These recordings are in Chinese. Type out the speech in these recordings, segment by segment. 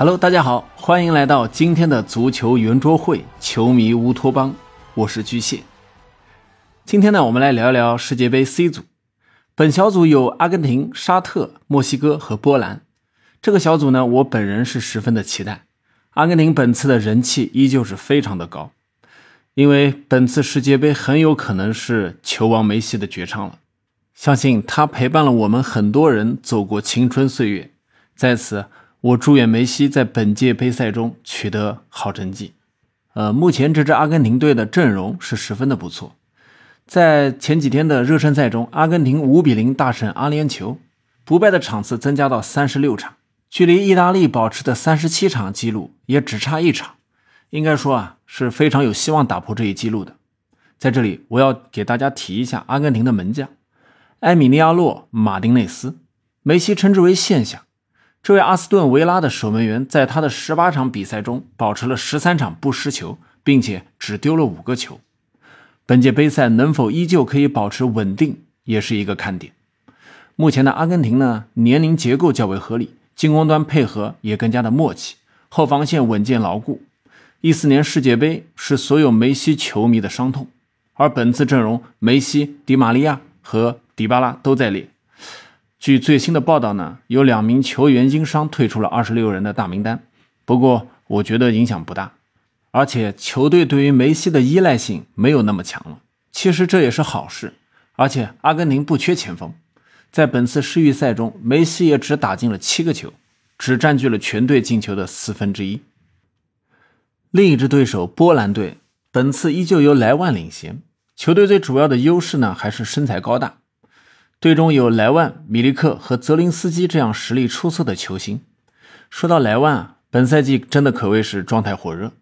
Hello，大家好，欢迎来到今天的足球圆桌会，球迷乌托邦，我是巨蟹。今天呢，我们来聊一聊世界杯 C 组。本小组有阿根廷、沙特、墨西哥和波兰。这个小组呢，我本人是十分的期待。阿根廷本次的人气依旧是非常的高，因为本次世界杯很有可能是球王梅西的绝唱了。相信他陪伴了我们很多人走过青春岁月，在此。我祝愿梅西在本届杯赛中取得好成绩。呃，目前这支阿根廷队的阵容是十分的不错。在前几天的热身赛中，阿根廷五比零大胜阿联酋，不败的场次增加到三十六场，距离意大利保持的三十七场纪录也只差一场，应该说啊是非常有希望打破这一纪录的。在这里，我要给大家提一下阿根廷的门将埃米利亚诺·马丁内斯，梅西称之为现象。这位阿斯顿维拉的守门员，在他的十八场比赛中保持了十三场不失球，并且只丢了五个球。本届杯赛能否依旧可以保持稳定，也是一个看点。目前的阿根廷呢，年龄结构较为合理，进攻端配合也更加的默契，后防线稳健牢固。一四年世界杯是所有梅西球迷的伤痛，而本次阵容，梅西、迪马利亚和迪巴拉都在列。据最新的报道呢，有两名球员因伤退出了二十六人的大名单。不过，我觉得影响不大，而且球队对于梅西的依赖性没有那么强了。其实这也是好事。而且阿根廷不缺前锋，在本次世预赛中，梅西也只打进了七个球，只占据了全队进球的四分之一。另一支对手波兰队，本次依旧由莱万领衔。球队最主要的优势呢，还是身材高大。队中有莱万、米利克和泽林斯基这样实力出色的球星。说到莱万啊，本赛季真的可谓是状态火热。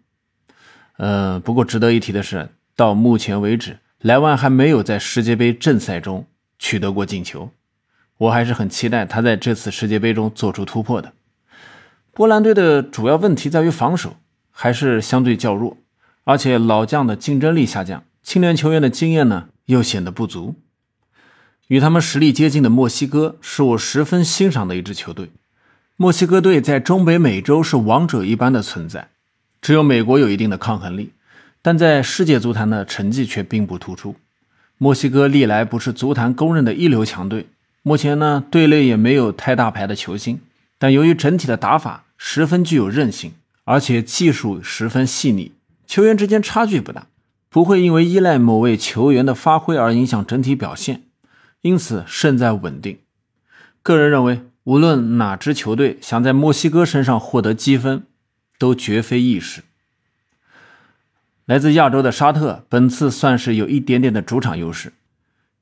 呃，不过值得一提的是，到目前为止，莱万还没有在世界杯正赛中取得过进球。我还是很期待他在这次世界杯中做出突破的。波兰队的主要问题在于防守，还是相对较弱，而且老将的竞争力下降，青年球员的经验呢又显得不足。与他们实力接近的墨西哥是我十分欣赏的一支球队。墨西哥队在中北美洲是王者一般的存在，只有美国有一定的抗衡力，但在世界足坛的成绩却并不突出。墨西哥历来不是足坛公认的一流强队，目前呢队内也没有太大牌的球星，但由于整体的打法十分具有韧性，而且技术十分细腻，球员之间差距不大，不会因为依赖某位球员的发挥而影响整体表现。因此胜在稳定。个人认为，无论哪支球队想在墨西哥身上获得积分，都绝非易事。来自亚洲的沙特本次算是有一点点的主场优势，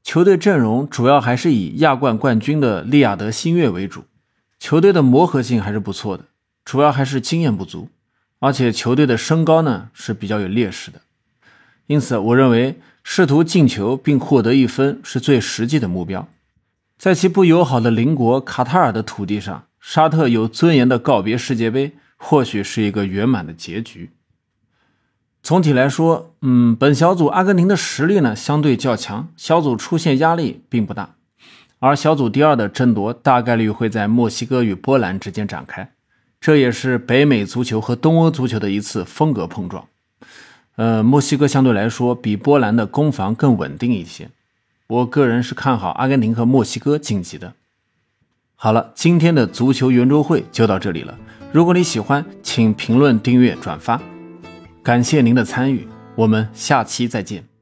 球队阵容主要还是以亚冠冠军的利雅得新月为主，球队的磨合性还是不错的，主要还是经验不足，而且球队的身高呢是比较有劣势的。因此，我认为试图进球并获得一分是最实际的目标。在其不友好的邻国卡塔尔的土地上，沙特有尊严的告别世界杯，或许是一个圆满的结局。总体来说，嗯，本小组阿根廷的实力呢相对较强，小组出现压力并不大。而小组第二的争夺大概率会在墨西哥与波兰之间展开，这也是北美足球和东欧足球的一次风格碰撞。呃，墨西哥相对来说比波兰的攻防更稳定一些。我个人是看好阿根廷和墨西哥晋级的。好了，今天的足球圆桌会就到这里了。如果你喜欢，请评论、订阅、转发，感谢您的参与。我们下期再见。